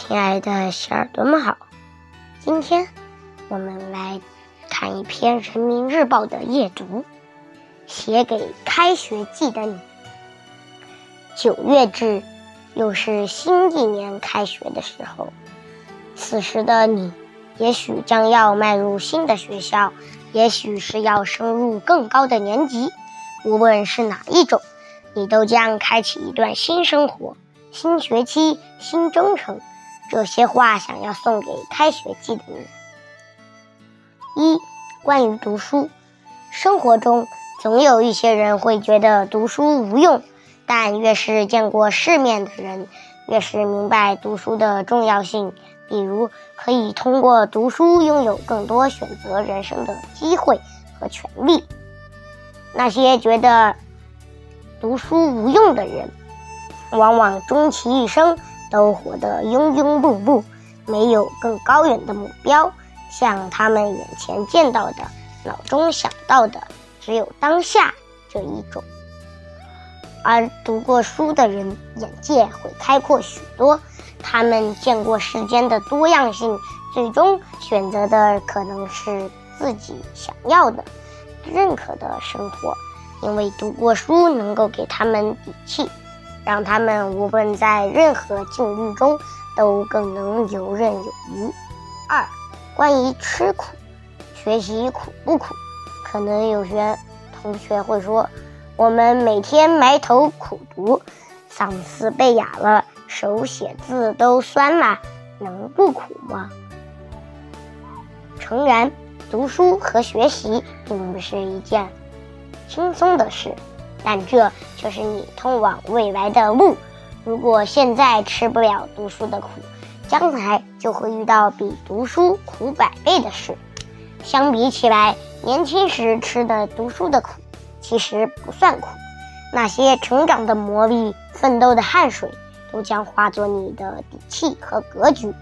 亲爱的小耳朵们好，今天我们来看一篇《人民日报》的夜读，写给开学季的你。九月至，又是新一年开学的时候。此时的你，也许将要迈入新的学校，也许是要升入更高的年级。无论是哪一种，你都将开启一段新生活、新学期、新征程。这些话想要送给开学季的你。一、关于读书，生活中总有一些人会觉得读书无用，但越是见过世面的人，越是明白读书的重要性。比如，可以通过读书拥有更多选择人生的机会和权利。那些觉得读书无用的人，往往终其一生。都活得庸庸碌碌，没有更高远的目标，像他们眼前见到的、脑中想到的，只有当下这一种。而读过书的人，眼界会开阔许多，他们见过世间的多样性，最终选择的可能是自己想要的、认可的生活，因为读过书能够给他们底气。让他们无论在任何境遇中都更能游刃有余。二，关于吃苦，学习苦不苦？可能有些同学会说，我们每天埋头苦读，嗓子被哑了，手写字都酸了，能不苦吗？诚然，读书和学习并不是一件轻松的事。但这就是你通往未来的路。如果现在吃不了读书的苦，将来就会遇到比读书苦百倍的事。相比起来，年轻时吃的读书的苦，其实不算苦。那些成长的磨砺、奋斗的汗水，都将化作你的底气和格局，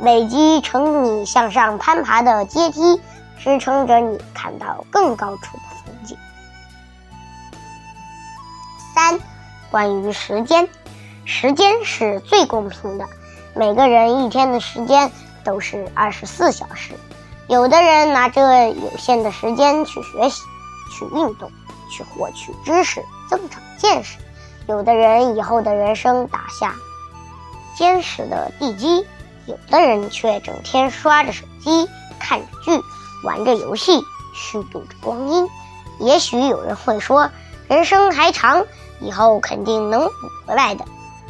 累积成你向上攀爬的阶梯，支撑着你看到更高处的风景。关于时间，时间是最公平的。每个人一天的时间都是二十四小时。有的人拿着有限的时间去学习、去运动、去获取知识、增长见识；有的人以后的人生打下坚实的地基；有的人却整天刷着手机、看着剧、玩着游戏，虚度着光阴。也许有人会说，人生还长。以后肯定能补回来的，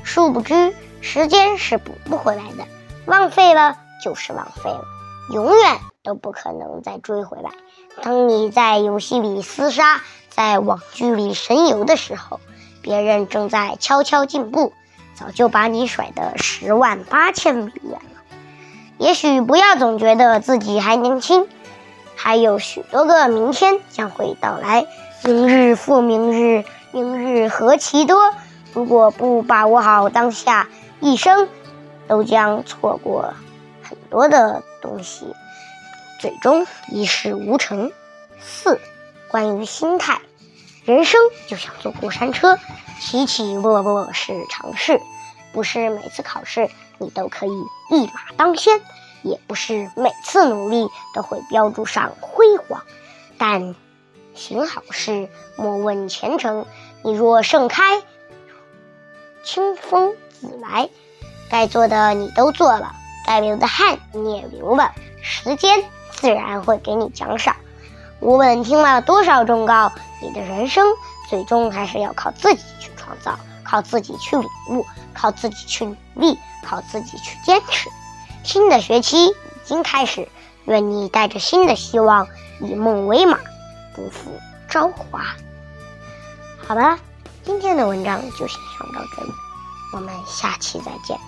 殊不知时间是补不回来的，浪费了就是浪费了，永远都不可能再追回来。当你在游戏里厮杀，在网剧里神游的时候，别人正在悄悄进步，早就把你甩得十万八千里远了。也许不要总觉得自己还年轻，还有许多个明天将会到来，明日复明日。明日何其多！如果不把握好当下，一生都将错过很多的东西，最终一事无成。四，关于心态，人生就像坐过山车，起起落落是常事。不是每次考试你都可以一马当先，也不是每次努力都会标注上辉煌，但。行好事，莫问前程。你若盛开，清风自来。该做的你都做了，该流的汗你也流了，时间自然会给你奖赏。无论听了多少忠告，你的人生最终还是要靠自己去创造，靠自己去领悟，靠自己去努力，靠自己去坚持。新的学期已经开始，愿你带着新的希望，以梦为马。不负朝华。好了，今天的文章就先上到这里，我们下期再见。